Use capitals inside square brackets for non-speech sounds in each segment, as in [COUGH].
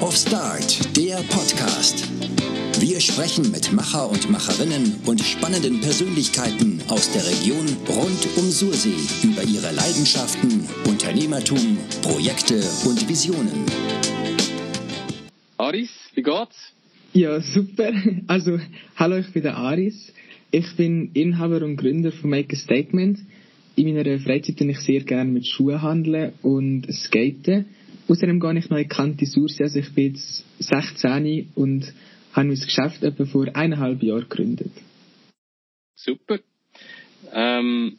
of Start, der Podcast. Wir sprechen mit Macher und Macherinnen und spannenden Persönlichkeiten aus der Region rund um Sursee über ihre Leidenschaften, Unternehmertum, Projekte und Visionen. Aris, wie geht's? Ja, super. Also, hallo, ich bin der Aris. Ich bin Inhaber und Gründer von Make a Statement. In meiner Freizeit tue ich sehr gerne mit Schuhen handeln und skaten. Außerdem gehe ich noch in Kante Sursee. Also ich bin jetzt 16 und habe mein Geschäft etwa vor eineinhalb Jahren gegründet. Super. Ähm,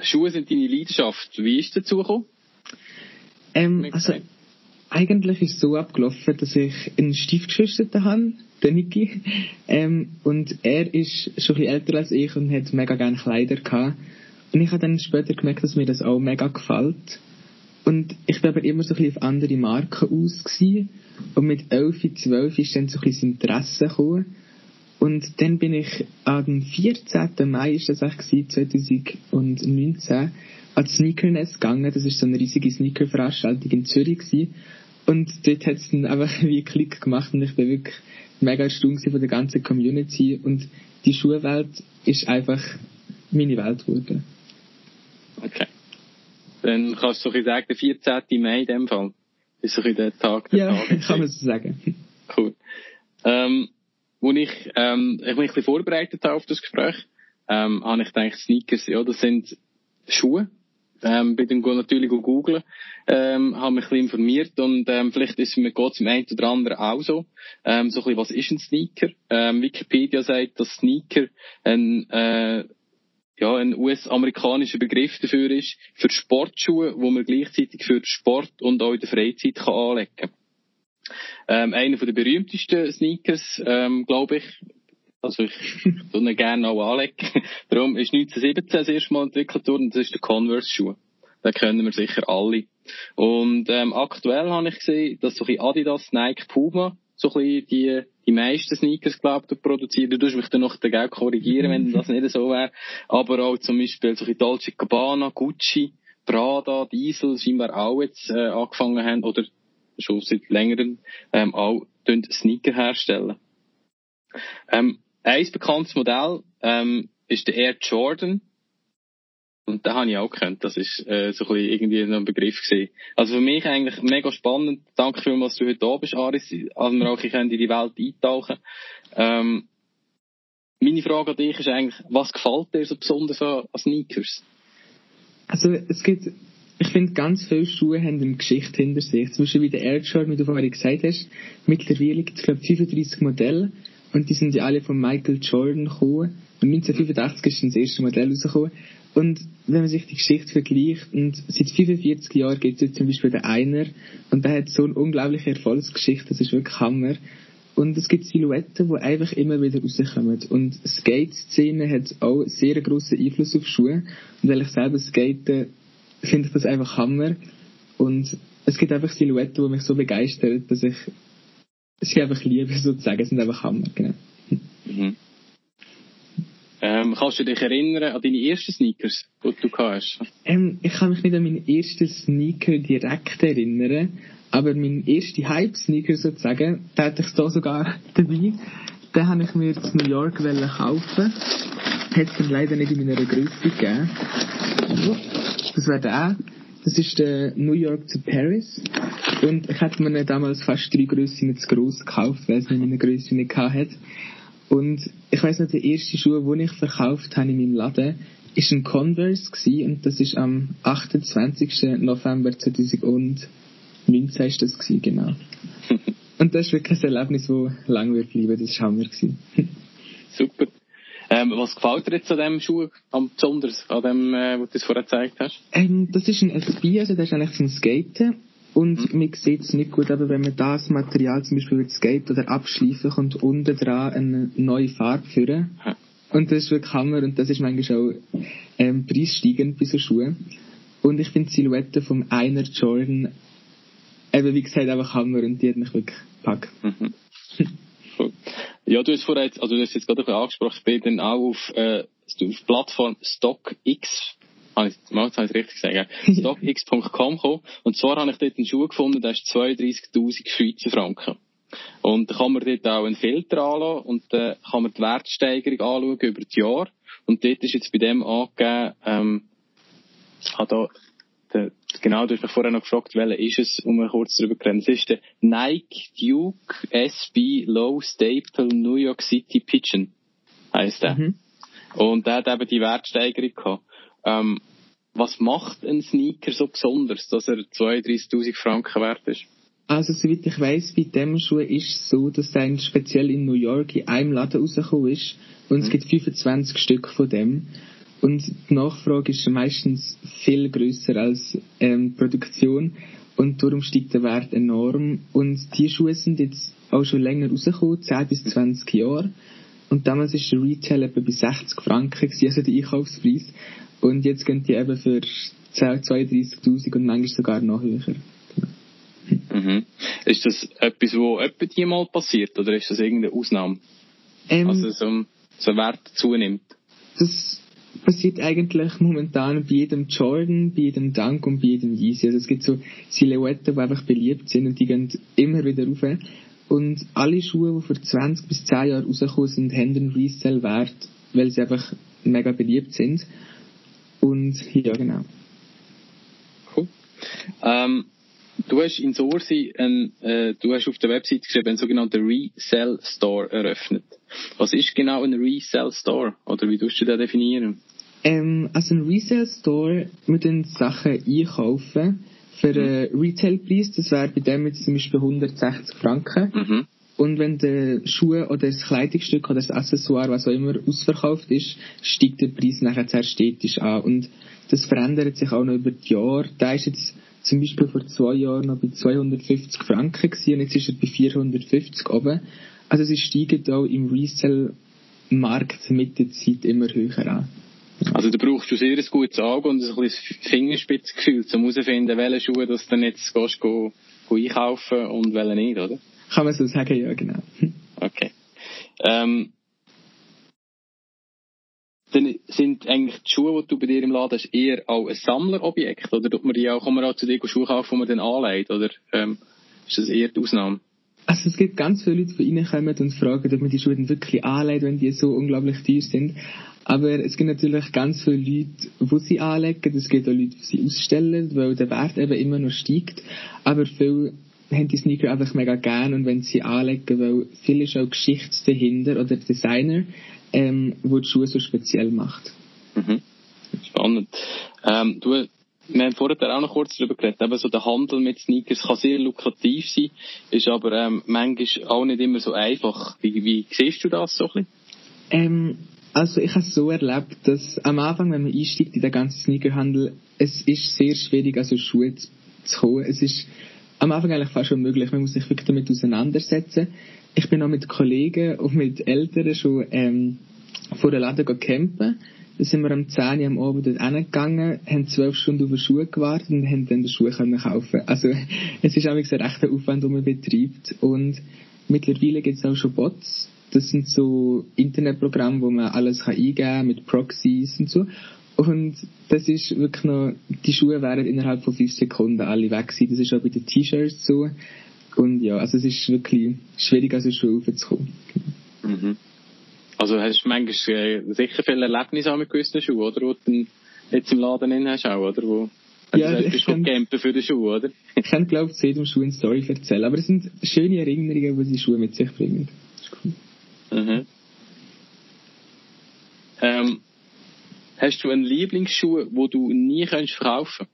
Schuhe sind deine Leidenschaft. Wie ist es dazu gekommen? Ähm, also, eigentlich ist es so abgelaufen, dass ich einen Stiefgeschwister habe, den Niki. Ähm, und er ist schon ein bisschen älter als ich und hat mega gerne Kleider gehabt. Und ich habe dann später gemerkt, dass mir das auch mega gefällt. Und ich war aber immer so ein bisschen auf andere Marken aus. Gewesen. Und mit 11, 12 ist dann so ein bisschen das Interesse gekommen. Und dann bin ich am 14. Mai, ist das eigentlich 2019, an Sneakerness gegangen. Das ist so eine riesige Sneaker-Veranstaltung in Zürich gewesen. Und dort hat es dann einfach [LAUGHS] wie Klick gemacht und ich bin wirklich mega erstaunt von der ganzen Community. Und die Schulwelt ist einfach meine Welt geworden. Okay. Dann kannst du so sagen, der 14. Mai in dem Fall. Ist so der Tag der Ja, Tag [LAUGHS] kann man so sagen. Cool. Ähm, wo ich, ähm, ich mich ein bisschen vorbereitet habe auf das Gespräch, ähm, habe ich gedacht, Sneakers, ja, das sind Schuhe. Ähm, bin dann natürlich googeln, ähm, habe mich ein bisschen informiert und ähm, vielleicht ist mir geht im einen oder anderen auch so. Ähm, so ein bisschen, was ist ein Sneaker? Ähm, Wikipedia sagt, dass Sneaker ein äh, ja, ein US-amerikanischer Begriff dafür ist, für Sportschuhe, wo man gleichzeitig für Sport und auch in der Freizeit kann anlegen kann. Ähm, einer der berühmtesten Sneakers, ähm, glaube ich, also ich [LAUGHS] tue ihn gerne auch anlegen. [LAUGHS] Darum ist 1917 das erste Mal entwickelt worden, das ist der Converse-Schuh. Den kennen wir sicher alle. Und ähm, aktuell habe ich gesehen, dass so ein Adidas, Nike, Puma so ein bisschen die, die meisten Sneakers, glaube ich, produzieren. Du tust mich dann noch dagegen korrigieren, wenn das nicht so wäre. Aber auch zum Beispiel so ein Dolce Gabbana, Gucci, Prada, Diesel scheinbar auch jetzt äh, angefangen haben oder schon seit längerem ähm, auch Sneaker herstellen. Ähm, ein bekanntes Modell ähm, ist der Air Jordan. Und da habe ich auch gekannt. Das ist äh, so ein bisschen irgendwie ein Begriff gewesen. Also für mich eigentlich mega spannend. Danke vielmals, dass du heute da bist, Aris. Also wir auch in die Welt eintauchen. Ähm, meine Frage an dich ist eigentlich, was gefällt dir so besonders an Sneakers? Also es gibt, ich finde ganz viele Schuhe haben eine Geschichte hinter sich. Zum Beispiel wie der Air Jordan, wie du vorhin gesagt hast. Mittlerweile gibt es glaube ich 35 Modelle und die sind ja alle von Michael Jordan gekommen. Und 1985 ist das erste Modell rausgekommen. Und wenn man sich die Geschichte vergleicht, und seit 45 Jahren gibt es jetzt zum Beispiel den Einer, und der hat so eine unglaubliche Erfolgsgeschichte, das ist wirklich Hammer. Und es gibt Silhouetten, die einfach immer wieder rauskommen. Und Skate-Szene hat auch sehr grossen Einfluss auf Schuhe. Und weil ich selber skate, finde ich das einfach Hammer. Und es gibt einfach Silhouetten, die mich so begeistern, dass ich sie einfach liebe, [LAUGHS] sozusagen. Es sind einfach Hammer, genau. Ähm, kannst du dich erinnern an deine ersten Sneakers, die du hast? Ähm, ich kann mich nicht an meinen ersten Sneaker direkt erinnern, aber mein erster Hype-Sneaker sozusagen, den hatte ich da sogar dabei. Den habe ich mir in New York kaufen. Hat es dann leider nicht in meiner Größe gegeben. Das wäre der. Das ist der New York to Paris. Und ich hätte mir damals fast drei Grössen zu gross gekauft, weil es nicht meine Größe nicht hatte. Und ich weiss noch, der erste Schuh, den ich verkauft habe in meinem Laden, ist ein Converse gewesen, und das ist am 28. November 2019 ist das gewesen, genau. [LAUGHS] und das ist wirklich ein Erlebnis, das lang wird bleiben, das war Hammer. [LAUGHS] Super. Ähm, was gefällt dir jetzt an diesem Schuh am besonders, an dem, äh, was du vorher gezeigt hast? Ähm, das ist ein SB, also das ist eigentlich zum Skaten. Und mhm. man sieht es nicht gut, aber wenn man das Material zum Beispiel mit Skate oder abschleifen kommt unten dran eine neue Farbe führen. Und das ist wirklich Hammer und das ist manchmal auch ähm, preissteigend bei so Schuhen. Und ich finde die Silhouette vom Einer Jordan eben wie gesagt einfach Hammer und die hat mich wirklich gepackt. Mhm. [LAUGHS] cool. Ja, du hast vorher jetzt, also du hast jetzt gerade ein bisschen angesprochen, ich bin dann auch auf, äh, auf Plattform StockX habe ich, mal, jetzt habe ich richtig gesagt, [LAUGHS] stockx.com gekommen. Und zwar habe ich dort einen Schuh gefunden, der ist 32.000 Schweizer Franken. Und da kann man dort auch einen Filter anschauen und dann äh, kann man die Wertsteigerung anschauen über das Jahr. Und dort ist jetzt bei dem angegeben, ähm, habe da, der, genau, du hast mich vorher noch gefragt, welcher ist es, um mal kurz darüber zu reden. Es ist der Nike Duke SB Low Staple New York City Pigeon, heisst der. Mhm. Und der hat eben die Wertsteigerung gehabt. Ähm, was macht ein Sneaker so besonders, dass er 32.000 Franken wert ist? Also, soweit ich weiss, bei dem Schuh ist es so, dass der speziell in New York in einem Laden rausgekommen ist. Und es mhm. gibt 25 Stück von dem. Und die Nachfrage ist meistens viel größer als ähm, die Produktion. Und darum steigt der Wert enorm. Und die Schuhe sind jetzt auch schon länger rausgekommen, 10 bis 20 Jahre. Und damals ist der Retail etwa bei 60 Franken, gewesen, also der Einkaufspreis. Und jetzt gehen die eben für 32.000 und manchmal sogar noch höher. Mhm. Ist das etwas, wo etwa die mal passiert, oder ist das irgendeine Ausnahme? Ähm, also so, so ein Wert zunimmt? Das passiert eigentlich momentan bei jedem Jordan, bei jedem Dunk und bei jedem Yeezy. Also es gibt so Silhouetten, die einfach beliebt sind und die gehen immer wieder rauf. Und alle Schuhe, die vor 20 bis 10 Jahren rausgekommen sind, haben einen Resell-Wert, weil sie einfach mega beliebt sind. Und ja, genau. Cool. Ähm, du hast in Sorsi, ein, äh, du hast auf der Website geschrieben, einen sogenannten Resell Store eröffnet. Was ist genau ein Resell Store? Oder wie tust du das definieren? Ähm, also ein Resell Store mit den Sachen einkaufen für einen mhm. Retailpreis, das wäre bei dem jetzt zum Beispiel 160 Franken. Mhm. Und wenn der Schuh oder das Kleidungsstück oder das Accessoire, was auch immer, ausverkauft ist, steigt der Preis nachher sehr stetisch an. Und das verändert sich auch noch über die Jahre. Da ist jetzt zum Beispiel vor zwei Jahren noch bei 250 Franken gewesen, und jetzt ist er bei 450 oben. Also es steigt auch im Resell-Markt mit der Zeit immer höher an. Also da brauchst du sehr ein gutes Auge und ein bisschen Fingerspitzgefühl, um herauszufinden, welche Schuhe du dann jetzt gehst, go, go einkaufen und welche nicht, oder? Kann man so sagen, ja, genau. [LAUGHS] Okay. Ähm, dann sind eigentlich die Schuhe, die du bei dir im Laden hast, eher auch ein Sammlerobjekt? Oder tut man die auch, kann man auch zu dir Schuhe kaufen, die man dann anlegt? Oder ähm, ist das eher die Ausnahme? Also es gibt ganz viele Leute, die reinkommen und fragen, ob man die Schuhe dann wirklich anlegt, wenn die so unglaublich teuer sind. Aber es gibt natürlich ganz viele Leute, die sie anlegen. Es gibt auch Leute, die sie ausstellen, weil der Wert eben immer noch steigt. Aber viele haben die Sneaker einfach mega gern und wenn sie anlegen, weil viel ist auch Geschichte dahinter oder Designer, ähm, wo die Schuhe so speziell macht. Mhm. Spannend. Ähm, du, wir haben vorher auch noch kurz darüber geredet, eben so der Handel mit Sneakers kann sehr lukrativ sein, ist aber ähm, manchmal auch nicht immer so einfach. Wie, wie siehst du das so ein bisschen? Ähm, also ich habe es so erlebt, dass am Anfang, wenn man einsteigt in den ganzen Sneakerhandel, es ist sehr schwierig, also Schuhe zu, zu kommen. Es ist am Anfang eigentlich fast unmöglich. Man muss sich wirklich damit auseinandersetzen. Ich bin auch mit Kollegen und mit Eltern schon ähm, vor der Laden campen. Da sind wir am 10 Uhr am Abend dort hingegangen, haben zwölf Stunden auf den Schuh gewartet und haben dann den Schuh können kaufen. Also [LAUGHS] es ist auch ein rechter Aufwand, den man betreibt. Und mittlerweile gibt es auch schon Bots, das sind so Internetprogramme, wo man alles kann eingeben kann mit Proxies und so. Und das ist wirklich noch, die Schuhe wären innerhalb von fünf Sekunden alle weg gewesen. Das ist auch bei den T-Shirts so. Und ja, also es ist wirklich schwierig, aus der Schuhe raufzukommen. Mhm. Also hast du manchmal äh, sicher viele Erlebnisse mit gewissen Schuhen, oder? Wo du jetzt im Laden hin hast auch, oder? Wo, ja, also, bist du campen für den Schuh, oder? Ich kann, glaube ich, zu jedem Schuh eine Story erzählen. Aber es sind schöne Erinnerungen, die die Schuhe mit sich bringen. Das ist cool. Mhm. Ähm, hast du einen Lieblingsschuh, wo du nie kannst verkaufen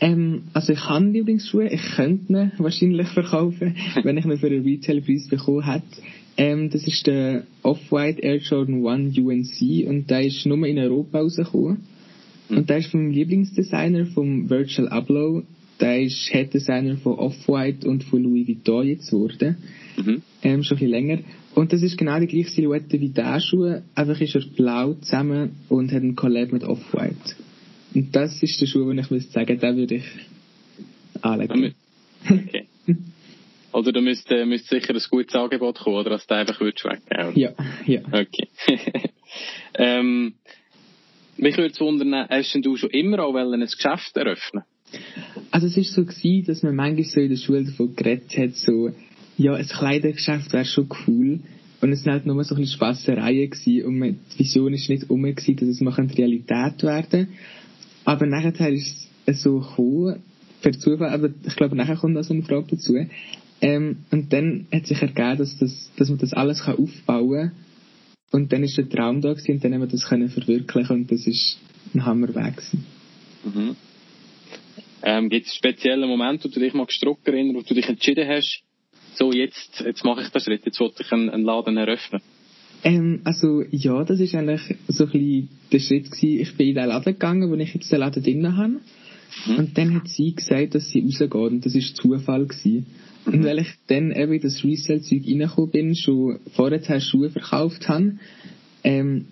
ähm, also ich habe Lieblingsschuhe, ich könnte ihn wahrscheinlich verkaufen, [LAUGHS] wenn ich ihn für einen Retailpreis bekommen hätte. Ähm, das ist der Off-White Air Jordan 1 UNC und der ist nur in Europa rausgekommen. Mhm. Und der ist vom Lieblingsdesigner, vom Virtual Abloh. Der ist Head-Designer von Off-White und von Louis Vuitton jetzt geworden. Mhm. Ähm, schon ein bisschen länger. Und das ist genau die gleiche Silhouette wie der Schuh, einfach ist er blau zusammen und hat einen Collab mit Off-White. Und das ist der Schuh, den ich müsste sagen, den würde ich anlegen. Okay. [LAUGHS] Oder du müsste, müsste sicher ein gutes Angebot kommen, oder dass du einfach würdest weggeben? Ja, ja. Okay. [LAUGHS] ähm, mich würde es wundern, hast du schon immer auch ein Geschäft eröffnen Also es ist so gewesen, dass man manchmal so in der Schule davon geredet hat, so, ja, ein Kleidergeschäft wäre schon cool. Und es waren halt nur so ein bisschen Spassereien gewesen und die Vision ist nicht um dass es mal Realität werden Aber nachher ist es so gekommen, per Zufall, aber ich glaube, nachher kommt noch so eine Frage dazu. Ähm, und dann hat sich ergeben, dass, das, dass man das alles kann aufbauen kann. Und dann ist der Traum da gewesen, und dann haben wir das können verwirklichen und das ist ein Hammerweg gewesen. Mhm. Ähm, Gibt es spezielle Momente, wo du dich mal gestruckt erinnerst, wo du dich entschieden hast, so jetzt, jetzt mache ich den Schritt, jetzt wollte ich einen, einen Laden eröffnen? Ähm, also ja, das ist eigentlich so ein bisschen der Schritt gewesen. Ich bin in den Laden gegangen, wo ich jetzt den Laden drin habe. Mhm. Und dann hat sie gesagt, dass sie rausgeht und das ist Zufall gewesen. Mhm. Und weil ich dann eben in das Resell-Zeug reingekommen bin, schon vorher Schuhe verkauft habe, ähm,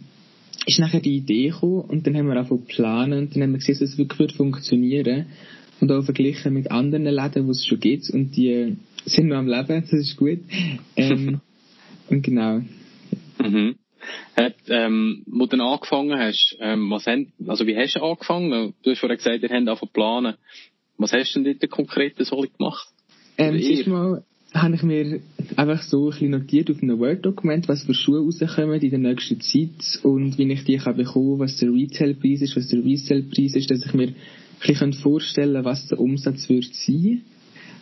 ist nachher die Idee gekommen und dann haben wir angefangen zu planen und dann haben wir gesehen, dass es wirklich funktionieren und auch verglichen mit anderen Läden, wo es schon gibt und die sind noch am Leben, das ist gut. Ähm, [LAUGHS] und genau. Mhm. Hat, ähm, wo du dann angefangen hast, ähm, was haben, also wie hast du angefangen? Du hast vorhin gesagt, ihr habt angefangen planen. Was hast du denn dort konkret so gemacht? Ähm, zuerst mal habe ich mir einfach so ein bisschen notiert auf einem Word-Dokument, was für Schuhe rauskommen in der nächsten Zeit und wie ich die kann bekommen, was der Retail-Preis ist, was der Resell-Preis ist, dass ich mir ein bisschen vorstellen kann, was der Umsatz wird sein.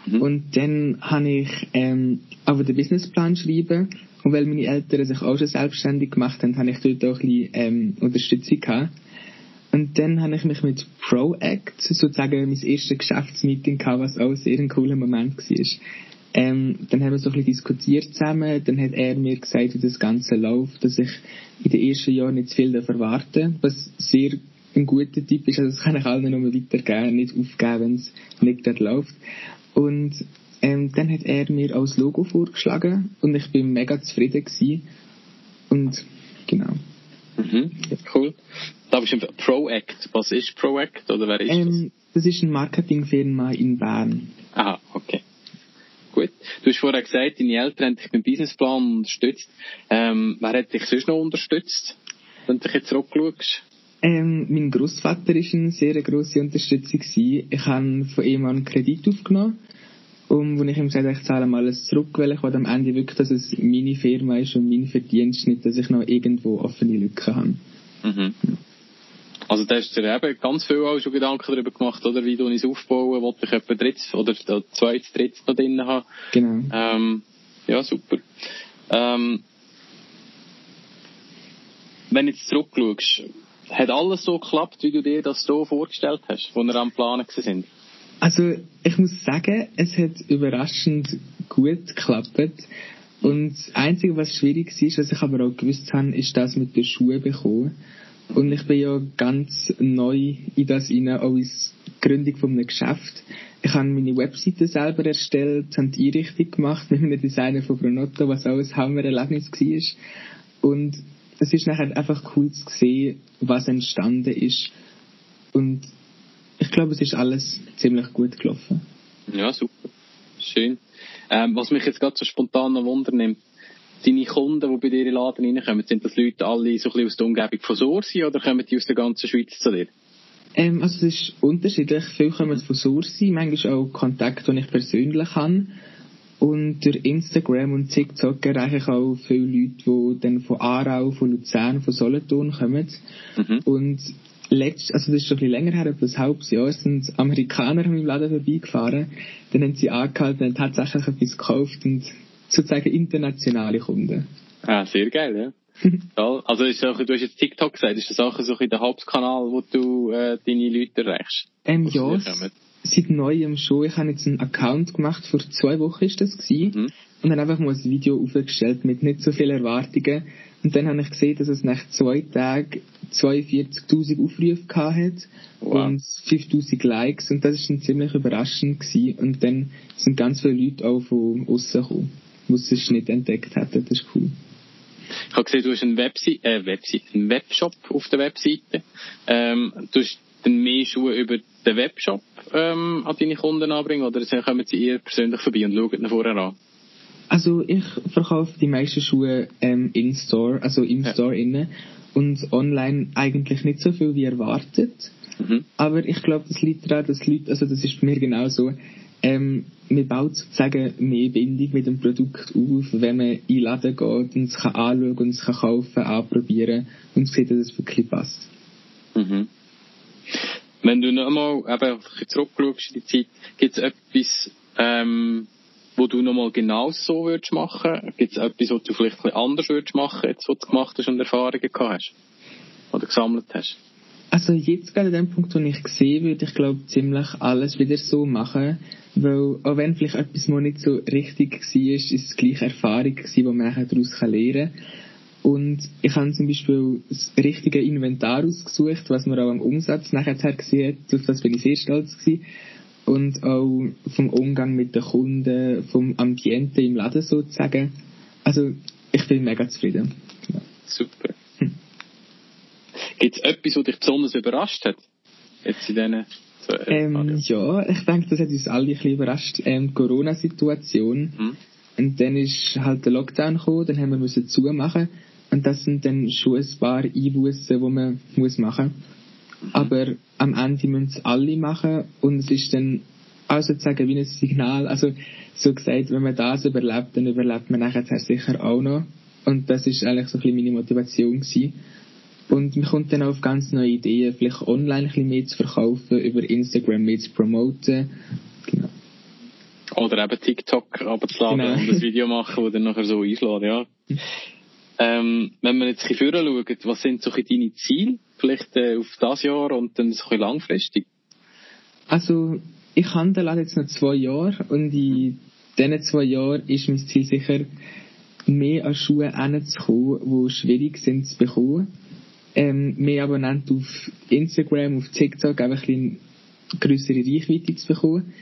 Mhm. Und dann habe ich ähm, aber den Businessplan geschrieben und weil meine Eltern sich auch schon selbstständig gemacht haben, habe ich dort auch ein bisschen ähm, Unterstützung gehabt. Und dann habe ich mich mit ProAct, sozusagen mein erstes Geschäftsmeeting gehabt, was auch sehr ein cooler Moment war. Ähm, dann haben wir so ein bisschen diskutiert zusammen, dann hat er mir gesagt, wie das Ganze läuft, dass ich in den ersten Jahren nicht zu viel erwarte, was sehr ein guter Tipp ist, also das kann ich allen nur weitergeben, nicht aufgeben, wenn es nicht dort läuft. Und ähm, dann hat er mir als Logo vorgeschlagen und ich bin mega zufrieden gewesen. Und genau. Mhm, cool. Da bist du ProAct. Was ist ProAct oder wer ist ähm, das? Das ist eine Marketingfirma in Bern. Aha, okay. Gut. Du hast vorher gesagt, deine Eltern haben dich beim Businessplan unterstützt. Ähm, wer hat dich sonst noch unterstützt, wenn du dich jetzt zurückschaust? Ähm, mein Großvater war eine sehr grosse Unterstützung. Gewesen. Ich habe von ihm einen Kredit aufgenommen. Und wo ich ihm gesagt habe, ich zahle mal alles zurück, weil ich am Ende wirklich, dass es meine Firma ist und mein Verdienst, nicht, dass ich noch irgendwo offene Lücken habe. Mhm. Also da hast du dir eben ganz viel auch schon Gedanken darüber gemacht, oder wie du es aufbauen, wollte ich etwa drittes oder zweites, drittes noch drin haben. Genau. Ähm, ja, super. Ähm, wenn du jetzt zurückschaust, hat alles so geklappt, wie du dir das so vorgestellt hast, wo wir am Planen sind? Also, ich muss sagen, es hat überraschend gut geklappt. Und das Einzige, was schwierig war, was ich aber auch gewusst habe, ist das mit den Schuhen bekommen. Und ich bin ja ganz neu in das hinein, auch als Gründung von einem Geschäft. Ich habe meine Webseite selber erstellt, habe die Einrichtung gemacht mit einem Designer von Pronotto, was auch ein Hammer-Erlebnis war. Und es ist nachher einfach cool zu sehen, was entstanden ist. Und ich glaube, es ist alles ziemlich gut gelaufen. Ja, super. Schön. Ähm, was mich jetzt gerade so spontan noch wundernimmt, deine Kunden, die bei dir in den Laden reinkommen, sind das Leute alle so ein bisschen aus der Umgebung von Sursi oder kommen die aus der ganzen Schweiz zu dir? Ähm, also es ist unterschiedlich. Viele kommen von Sursi, manchmal auch Kontakte, die ich persönlich habe. Und durch Instagram und TikTok erreiche ich auch viele Leute, die dann von Aarau, von Luzern, von Solothurn kommen. Mhm. Und letzt, also das ist schon ein bisschen länger her, etwa ein halbes Jahr, sind Amerikaner im Laden vorbeigefahren. Dann haben sie angehalten und tatsächlich etwas gekauft und sozusagen internationale Kunden. Ah, sehr geil, ja. [LAUGHS] also ist auch, du hast jetzt TikTok gesagt, ist das auch so der Hauptkanal, wo du äh, deine Leute erreichst? Ähm, ja, seit neuem schon. Ich habe jetzt einen Account gemacht, vor zwei Wochen ist das gewesen. Mhm. Und dann einfach mal ein Video aufgestellt mit nicht so vielen Erwartungen. Und dann habe ich gesehen, dass es nach zwei Tagen 42.000 Aufrufe gehabt hat wow. und 5.000 Likes. Und das ist dann ziemlich überraschend gewesen. Und dann sind ganz viele Leute auch von außen gekommen die es nicht entdeckt hätten. Das ist cool. Ich habe gesehen, du hast einen, Websi äh, Websi einen Webshop auf der Webseite. Ähm, du hast dann mehr Schuhe über den Webshop ähm, an deine Kunden anbringen oder kommen sie eher persönlich vorbei und schauen ihn vorher an? Also ich verkaufe die meisten Schuhe ähm, in Store, also im ja. Store innen. und online eigentlich nicht so viel wie erwartet. Mhm. Aber ich glaube, das liegt daran, dass Leute, also das ist bei mir genauso, ähm, man baut sozusagen mehr Bindung mit dem Produkt auf, wenn man in den Laden geht und es kann anschauen und es kann kaufen, anprobieren und sieht, dass es wirklich passt. Mhm. Wenn du nochmal eben zurückschaust in die Zeit, gibt es etwas, ähm, wo du nochmal genau so würdest machen? Gibt es etwas, was du vielleicht ein bisschen anders würdest machen, jetzt, was du gemacht hast und Erfahrungen gehabt hast? Oder gesammelt hast? Also jetzt gerade an dem Punkt, wo ich sehe, würde ich glaube ziemlich alles wieder so machen, weil auch wenn vielleicht etwas mal nicht so richtig war, ist es gleich Erfahrung gewesen, die man daraus lernen kann. Und ich habe zum Beispiel das richtige Inventar ausgesucht, was man auch am Umsatz nachher gesehen hat. Auf das bin ich sehr stolz gewesen. Und auch vom Umgang mit den Kunden, vom Ambiente im Laden sozusagen. Also, ich bin mega zufrieden. Ja. Super. Hm. Gibt es etwas, was dich besonders überrascht hat? Jetzt in diesen ähm, ja, ich denke, das hat uns alle ein bisschen überrascht. Ähm, die Corona-Situation. Hm. Und dann ist halt der Lockdown gekommen, dann haben wir müssen zumachen. Und das sind dann schon ein paar Einbußen, die man muss machen muss. Mhm. Aber am Ende müssen es alle machen und es ist dann auch sozusagen wie ein Signal. Also so gesagt, wenn man das überlebt, dann überlebt man nachher sicher auch noch. Und das ist eigentlich so ein bisschen meine Motivation gewesen. Und man kommt dann auf ganz neue Ideen, vielleicht online ein bisschen mehr zu verkaufen, über Instagram mehr zu promoten. Genau. Oder eben TikTok abzuladen genau. und ein Video machen, das dann nachher so einschlägt, ja. [LAUGHS] Ähm, wenn wir jetzt ein bisschen schauen, was sind so deine Ziele, vielleicht äh, auf das Jahr und dann so ein bisschen langfristig? Also, ich habe jetzt noch zwei Jahre und in diesen zwei Jahren ist mein Ziel sicher, mehr an Schuhe hinzukommen, die schwierig sind zu bekommen. Ähm, mehr Abonnenten auf Instagram, auf TikTok, einfach ein bisschen größere Reichweite zu bekommen.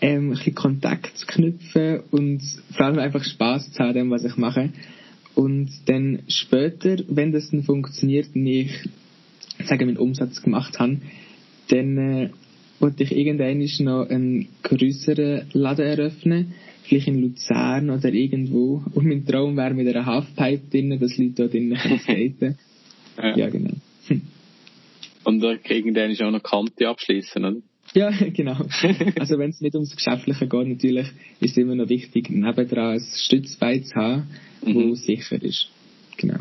Ähm, ein bisschen Kontakt zu knüpfen und vor allem einfach Spaß zu haben, was ich mache. Und dann später, wenn das dann funktioniert und ich, sagen meinen Umsatz gemacht habe, dann äh, wollte ich irgendwann noch einen größeren Laden eröffnen, vielleicht in Luzern oder irgendwo. Und mein Traum wäre mit einer Halfpipe drinnen, dass Leute da drinnen [LAUGHS] skaten ja. ja, genau. Und da irgendwann ist auch noch Kante abschließen, oder? Ja, [LAUGHS] genau. Also wenn es nicht ums Geschäftliche geht, natürlich ist es immer noch wichtig, nebendran ein Stützbein zu haben, mhm. wo sicher ist. Genau.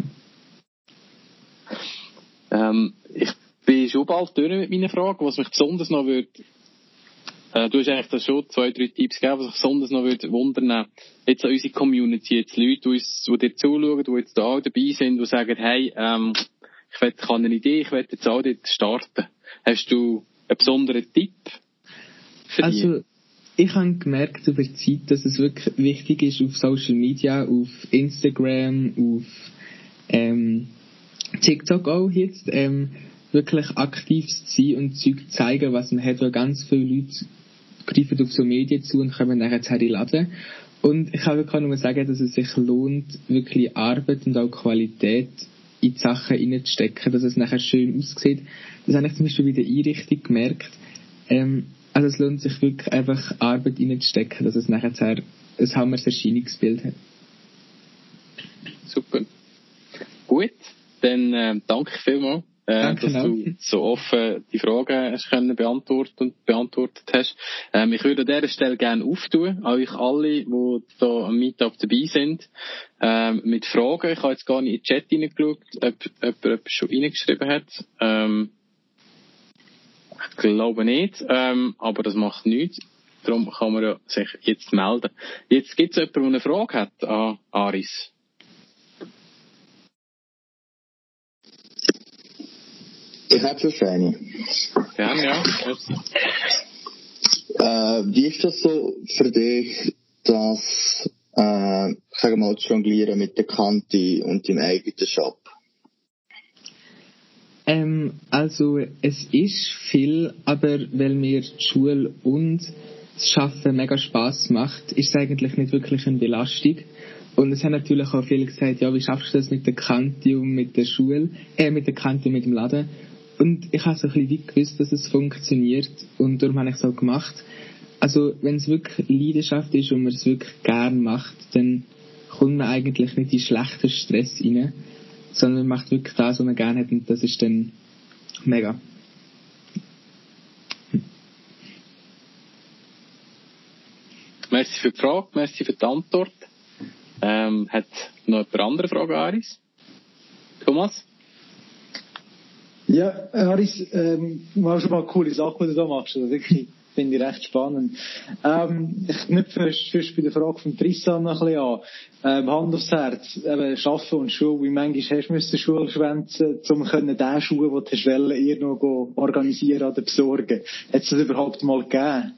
Ähm, ich bin schon bald durch mit meinen Fragen. Was mich besonders noch würde, äh, du hast eigentlich da schon zwei, drei Tipps gegeben, was mich besonders noch würde wundern, jetzt an unsere Community, jetzt Leute, die, uns, die dir zuschauen, die jetzt da dabei sind, die sagen, hey, ähm, ich will, ich habe eine Idee, ich will jetzt auch dort starten. Hast du einen besonderen Tipp für Also, ich habe gemerkt über die Zeit, dass es wirklich wichtig ist, auf Social Media, auf Instagram, auf ähm, TikTok auch jetzt, ähm, wirklich aktiv zu sein und Zeug zu zeigen, was man hat, weil ganz viele Leute greifen auf so Medien zu und kommen nachher zu laden. Und ich kann wirklich nur sagen, dass es sich lohnt, wirklich Arbeit und auch Qualität in die Sachen reinzustecken, dass es nachher schön aussieht. Das habe ich zum Beispiel bei der Einrichtung gemerkt. Ähm, also es lohnt sich wirklich einfach Arbeit reinzustecken, dass es nachher ein hammers Erscheinungsbild hat. Super. Gut, dann äh, danke vielmals äh, dass du so offen die Fragen hast können beantworten und beantwortet hast. Ähm, ich würde an dieser Stelle gerne auftun, euch alle, die da am Meetup dabei sind, ähm, mit Fragen. Ich habe jetzt gar nicht in den Chat reingeschaut, ob, ob jemand schon reingeschrieben hat. Ähm, ich glaube nicht, ähm, aber das macht nichts. Darum kann man ja sich jetzt melden. Jetzt gibt es jemanden, der eine Frage hat an Aris. Ich habe schon eine. Gerne, ja. Äh, wie ist das so für dich, dass, äh, sagen wir mal, jonglieren mit der Kante und dem eigenen Shop? Ähm, also, es ist viel, aber weil mir die Schule und das Schaffen mega Spaß macht, ist es eigentlich nicht wirklich eine Belastung. Und es haben natürlich auch viele gesagt, ja, wie schaffst du das mit der Kante und mit der Schule, äh, mit der Kante und mit dem Laden? Und ich habe so ein bisschen gewusst, dass es funktioniert und darum habe ich es auch gemacht. Also wenn es wirklich Leidenschaft ist und man es wirklich gern macht, dann kommt man eigentlich nicht in schlechten Stress rein. Sondern man macht wirklich das, was man gerne hat und das ist dann mega. Merci für die Frage, merci für die Antwort. Ähm, hat noch jemand andere Fragen, Aris? Thomas? Ja, Aris, ähm, war schon mal eine coole Sache, die du da machst. Also wirklich, finde ich recht spannend. Ähm, ich knüpfe first bei der Frage von Tristan noch ein bisschen an. Ähm, Hand aufs Herz, eben, Arbeiten und Schule, wie manchmal hast du müssen Schule schwänzen, um können den Schuh, den du wollen, irgendwo organisieren oder besorgen. Hat es das überhaupt mal gegeben?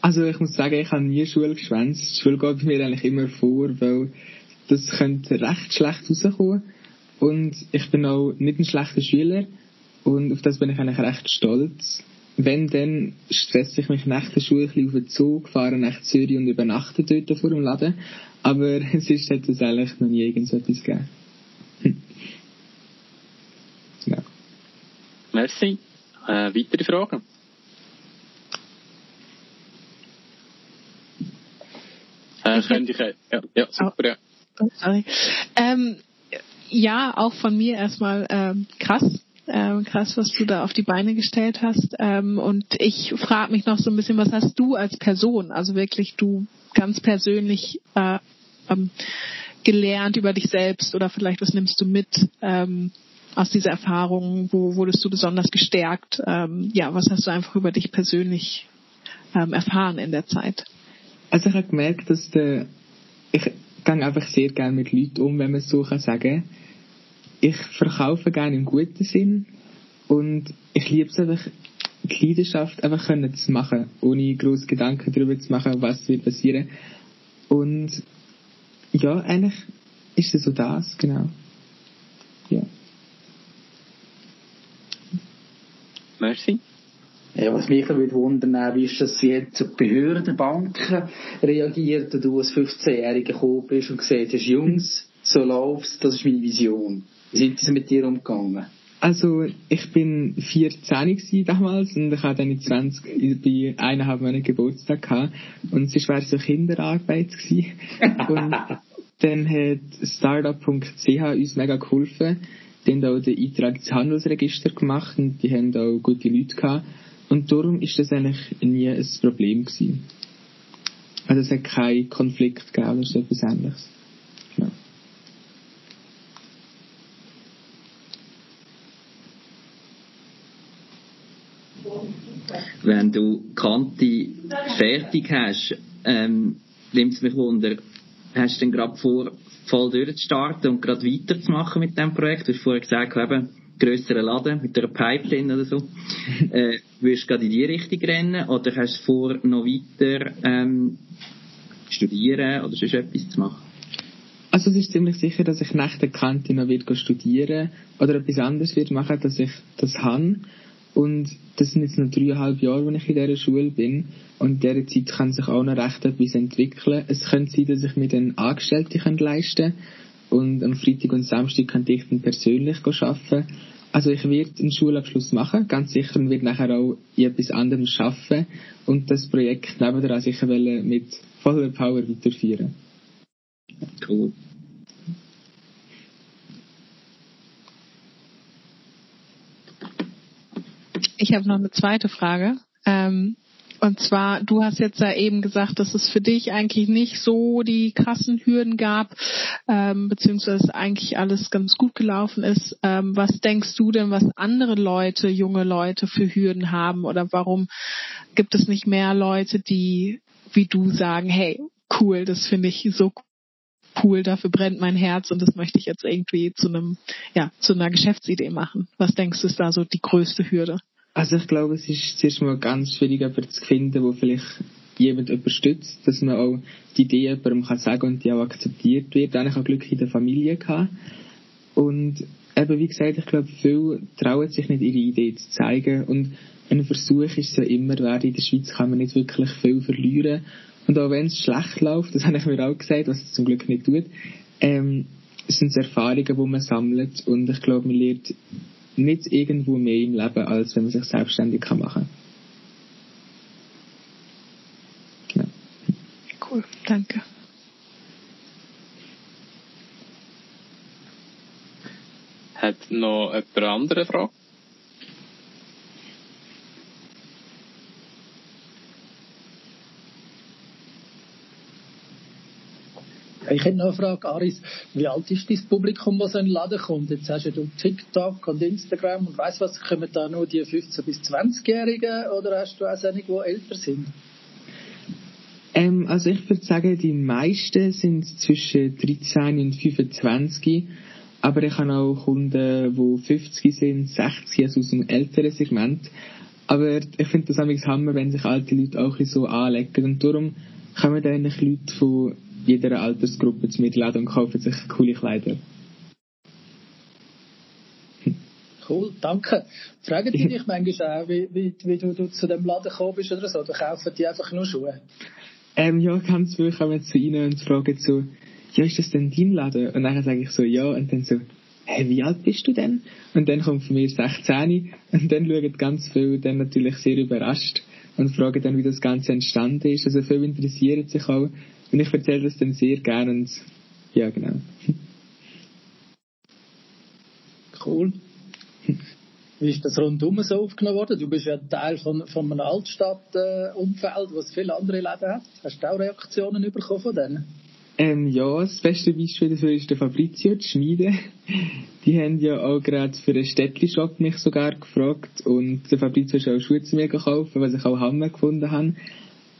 Also ich muss sagen, ich habe nie Schule geschwänzt. Die Schule geht mir eigentlich immer vor, weil das könnte recht schlecht rauskommen. Und ich bin auch nicht ein schlechter Schüler. Und auf das bin ich eigentlich recht stolz. Wenn, dann stresse ich mich nach der Schule ein bisschen auf den Zug, fahre nach Zürich und übernachte dort vor dem Laden. Aber [LAUGHS] es ist hat es eigentlich noch nie irgend so etwas gegeben. Hm. Ja. Merci. Äh, weitere Fragen? Äh, könnte ich, ja, ja, super, ja. Oh, sorry. Ähm, ja, auch von mir erstmal ähm, krass. Ähm, krass, was du da auf die Beine gestellt hast. Ähm, und ich frage mich noch so ein bisschen, was hast du als Person, also wirklich du ganz persönlich äh, ähm, gelernt über dich selbst oder vielleicht was nimmst du mit ähm, aus dieser Erfahrung? Wo wurdest du besonders gestärkt? Ähm, ja, was hast du einfach über dich persönlich ähm, erfahren in der Zeit? Also ich habe gemerkt, dass der, ich gehe einfach sehr gerne mit Leuten um, wenn man es so kann sagen. Ich verkaufe gerne im guten Sinn und ich liebe es einfach, die Leidenschaft einfach können zu machen, ohne groß Gedanken darüber zu machen, was wird passieren. Und ja, eigentlich ist es so das, genau. Ja. Merci. Ja, was mich würde wundern, wie ist das jetzt auf Behörden, Banken reagiert und du als 15-Jähriger gekommen bist und gesagt hast, Jungs, so läuft's, das ist meine Vision. Wie sind sie mit dir umgegangen? Also, ich bin 14 damals und ich hatte dann 20, bei eineinhalb Monaten Geburtstag gehabt und es war so Kinderarbeit gewesen. [LAUGHS] und dann hat Startup.ch uns mega geholfen. Die haben auch den Eintrag ins Handelsregister gemacht und die haben auch gute Leute gehabt. Und darum ist das eigentlich nie ein Problem gewesen. Also es hat keinen Konflikt gegeben oder so etwas ähnliches. Ja. Wenn du Kante fertig hast, ähm, nimmt es mich wunder, hast du denn gerade vor, voll durchzustarten und gerade weiterzumachen mit dem Projekt? Du hast vorher gesagt, eben, grösseren Laden mit einer Pipeline oder so. [LAUGHS] äh, würdest du gerade in die Richtung rennen oder hast du vor, noch weiter ähm, studieren oder sonst etwas zu machen? Also es ist ziemlich sicher, dass ich nach der Kante noch wird studieren oder etwas anderes wird machen, dass ich das habe. Und das sind jetzt noch dreieinhalb Jahre, wo ich in dieser Schule bin. Und in dieser Zeit kann sich auch noch recht etwas entwickeln. Es könnte sein, dass ich mir dann Angestellte leisten kann. Und am Freitag und Samstag könnte ich dann persönlich arbeiten. Also ich werde einen Schulabschluss machen, ganz sicher, und werde nachher auch in etwas anderem arbeiten und das Projekt nebenan sicher mit voller Power weiterführen. Cool. Ich habe noch eine zweite Frage. Ähm, und zwar, du hast jetzt ja eben gesagt, dass es für dich eigentlich nicht so die krassen Hürden gab, ähm, beziehungsweise eigentlich alles ganz gut gelaufen ist. Ähm, was denkst du denn, was andere Leute, junge Leute für Hürden haben? Oder warum gibt es nicht mehr Leute, die wie du sagen, hey, cool, das finde ich so cool, dafür brennt mein Herz und das möchte ich jetzt irgendwie zu einem, ja, zu einer Geschäftsidee machen. Was denkst du ist da so die größte Hürde? Also ich glaube, es ist zuerst mal ganz schwierig, jemanden zu finden, wo vielleicht jemand unterstützt, dass man auch die Idee jemandem kann sagen und die auch akzeptiert wird. Eigentlich auch Glück in der Familie gehabt. Und eben, wie gesagt, ich glaube, viele trauen sich nicht, ihre Idee zu zeigen. Und ein Versuch ist ja immer, weil in der Schweiz kann man nicht wirklich viel verlieren. Und auch wenn es schlecht läuft, das habe ich mir auch gesagt, was es zum Glück nicht tut, ähm, sind es Erfahrungen, die man sammelt. Und ich glaube, man lernt nicht irgendwo mehr im Leben, als wenn man sich selbstständig kann machen kann. Ja. Cool, danke. Hat noch jemand eine andere Frage? Ich hätte noch eine Frage, Aris. Wie alt ist dein Publikum, das so in den Laden kommt? Jetzt hast du TikTok und Instagram und weiss was, kommen da nur die 15- bis 20-Jährigen oder hast du auch solche, die älter sind? Ähm, also ich würde sagen, die meisten sind zwischen 13 und 25. Aber ich habe auch Kunden, die 50 sind, 60, also aus dem älteren Segment. Aber ich finde das amigs Hammer, wenn sich alte Leute auch so anlegen. Und darum kommen dann eigentlich Leute von jeder Altersgruppe zu mir laden und kaufen sich coole Kleider. Cool, danke. Fragen die dich manchmal auch, wie, wie, wie du, du, zu dem Laden gekommen bist oder so? Oder kaufen die einfach nur Schuhe? Ähm, ja, ganz viel kommen zu ihnen und fragen so, ja, ist das denn dein Laden? Und dann sage ich so, ja, und dann so, hä, wie alt bist du denn? Und dann kommt von mir 16 und dann schauen ganz viele dann natürlich sehr überrascht und fragen dann, wie das Ganze entstanden ist. Also viele interessieren sich auch und ich erzähle das dann sehr gerne und ja, genau. Cool. Wie ist das rundum so aufgenommen worden? Du bist ja Teil von, von einem Altstadtumfeld, äh, was viele andere Läden hat. Hast du auch Reaktionen bekommen von denen? Ähm, ja, das beste Beispiel dafür ist der Fabrizio, die Schmiede. Die haben ja auch gerade für einen Städtli-Shop mich sogar gefragt und der Fabrizio ist auch Schuhe zu mir gekauft, was ich auch Hammer gefunden habe.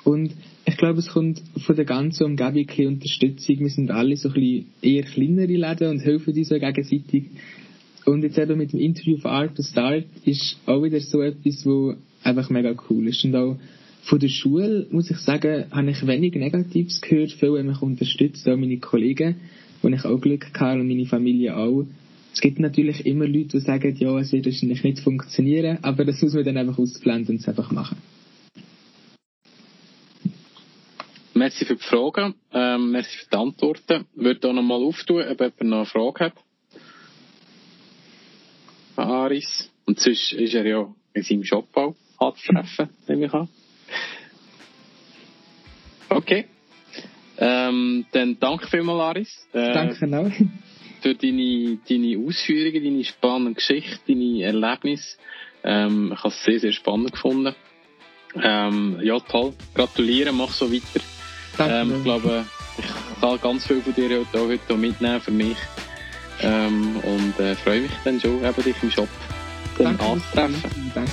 Und ich glaube, es kommt von der ganzen Umgebung ein Unterstützung. Wir sind alle so ein bisschen eher kleinere Läden und helfen uns so gegenseitig. Und jetzt eben mit dem Interview von Art to Start ist auch wieder so etwas, wo einfach mega cool ist. Und auch von der Schule, muss ich sagen, habe ich wenig Negatives gehört. Viele haben mich unterstützt, auch meine Kollegen, wo ich auch Glück hatte und meine Familie auch. Es gibt natürlich immer Leute, die sagen, ja, es wird wahrscheinlich nicht funktionieren, aber das muss man dann einfach ausblenden und es einfach machen. Merci für die Fragen, ähm, merci für die Antworten. Ich würde hier nochmal auftun, ob jemand noch eine Frage hat. Aris. Und sonst ist er ja in seinem Shop auch anzutreffen, nehme ich an. Okay. Ähm, dann danke vielmals, Aris. Äh, danke auch. Für deine, deine Ausführungen, deine spannende Geschichte, deine Erlebnisse. Ähm, ich habe es sehr, sehr spannend gefunden. Ähm, ja, toll. Gratuliere, mach so weiter. Ähm, ich glaube, ich kann ganz viel von dir heute, heute mitnehmen für mich. Ähm, und äh, freue mich dann schon, eben dich im Shop anzutreffen. Danke.